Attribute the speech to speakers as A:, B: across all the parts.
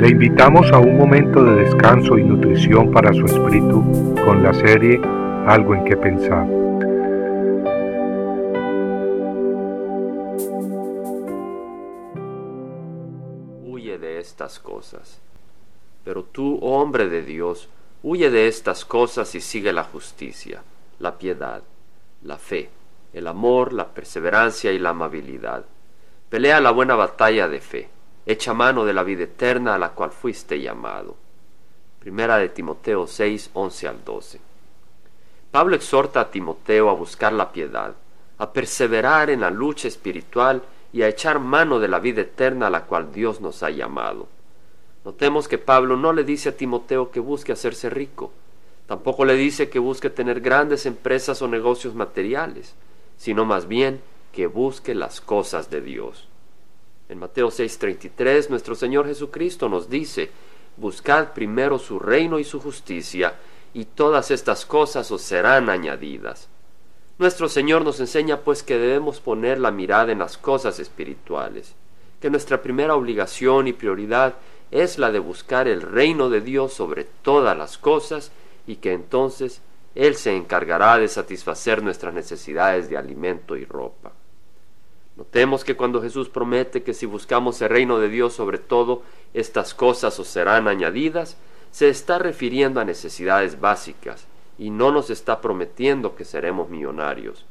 A: Le invitamos a un momento de descanso y nutrición para su espíritu con la serie Algo en que pensar.
B: Huye de estas cosas. Pero tú, hombre de Dios, huye de estas cosas y sigue la justicia, la piedad, la fe, el amor, la perseverancia y la amabilidad. Pelea la buena batalla de fe echa mano de la vida eterna a la cual fuiste llamado. Primera de Timoteo 6, 11 al 12. Pablo exhorta a Timoteo a buscar la piedad, a perseverar en la lucha espiritual y a echar mano de la vida eterna a la cual Dios nos ha llamado. Notemos que Pablo no le dice a Timoteo que busque hacerse rico, tampoco le dice que busque tener grandes empresas o negocios materiales, sino más bien que busque las cosas de Dios. En Mateo 6:33 nuestro Señor Jesucristo nos dice, Buscad primero su reino y su justicia, y todas estas cosas os serán añadidas. Nuestro Señor nos enseña pues que debemos poner la mirada en las cosas espirituales, que nuestra primera obligación y prioridad es la de buscar el reino de Dios sobre todas las cosas y que entonces Él se encargará de satisfacer nuestras necesidades de alimento y ropa. Notemos que cuando Jesús promete que si buscamos el reino de Dios sobre todo, estas cosas os serán añadidas, se está refiriendo a necesidades básicas y no nos está prometiendo que seremos millonarios.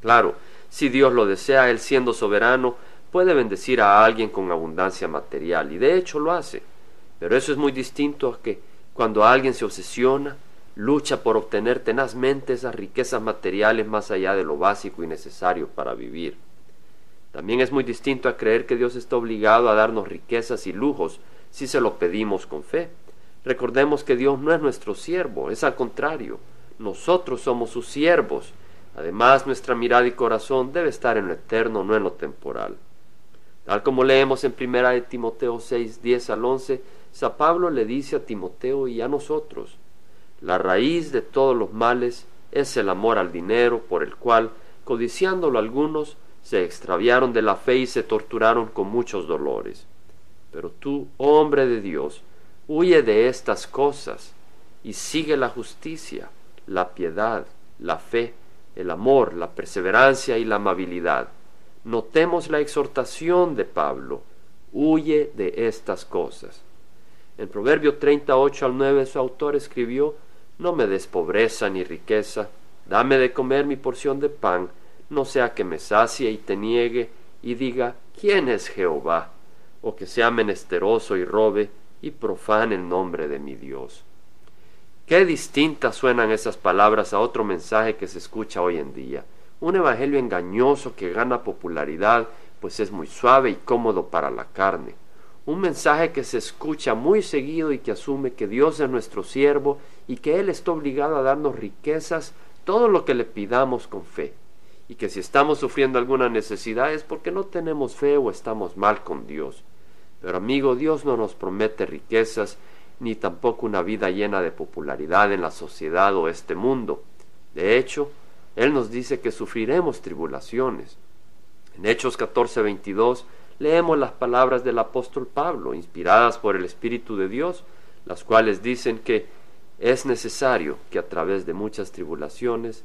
B: Claro, si Dios lo desea, Él siendo soberano, puede bendecir a alguien con abundancia material y de hecho lo hace. Pero eso es muy distinto a que cuando alguien se obsesiona, lucha por obtener tenazmente esas riquezas materiales más allá de lo básico y necesario para vivir. También es muy distinto a creer que Dios está obligado a darnos riquezas y lujos si se lo pedimos con fe. Recordemos que Dios no es nuestro siervo, es al contrario, nosotros somos sus siervos. Además, nuestra mirada y corazón debe estar en lo eterno, no en lo temporal. Tal como leemos en 1 de Timoteo 6, 10 al 11, San Pablo le dice a Timoteo y a nosotros, la raíz de todos los males es el amor al dinero, por el cual, codiciándolo algunos, se extraviaron de la fe y se torturaron con muchos dolores. Pero tú, hombre de Dios, huye de estas cosas y sigue la justicia, la piedad, la fe, el amor, la perseverancia y la amabilidad. Notemos la exhortación de Pablo, huye de estas cosas. En Proverbio 38 al 9 su autor escribió, No me des pobreza ni riqueza, dame de comer mi porción de pan, no sea que me sacie y te niegue y diga, ¿quién es Jehová? o que sea menesteroso y robe y profane el nombre de mi Dios. Qué distintas suenan esas palabras a otro mensaje que se escucha hoy en día, un evangelio engañoso que gana popularidad, pues es muy suave y cómodo para la carne, un mensaje que se escucha muy seguido y que asume que Dios es nuestro siervo y que Él está obligado a darnos riquezas, todo lo que le pidamos con fe y que si estamos sufriendo alguna necesidad es porque no tenemos fe o estamos mal con Dios. Pero amigo, Dios no nos promete riquezas ni tampoco una vida llena de popularidad en la sociedad o este mundo. De hecho, Él nos dice que sufriremos tribulaciones. En Hechos 14:22 leemos las palabras del apóstol Pablo, inspiradas por el Espíritu de Dios, las cuales dicen que es necesario que a través de muchas tribulaciones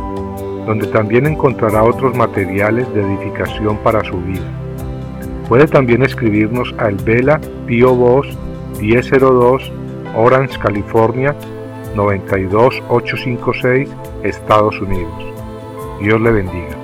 A: donde también encontrará otros materiales de edificación para su vida. Puede también escribirnos al Vela Pio Box 1002 Orange, California 92856, Estados Unidos. Dios le bendiga.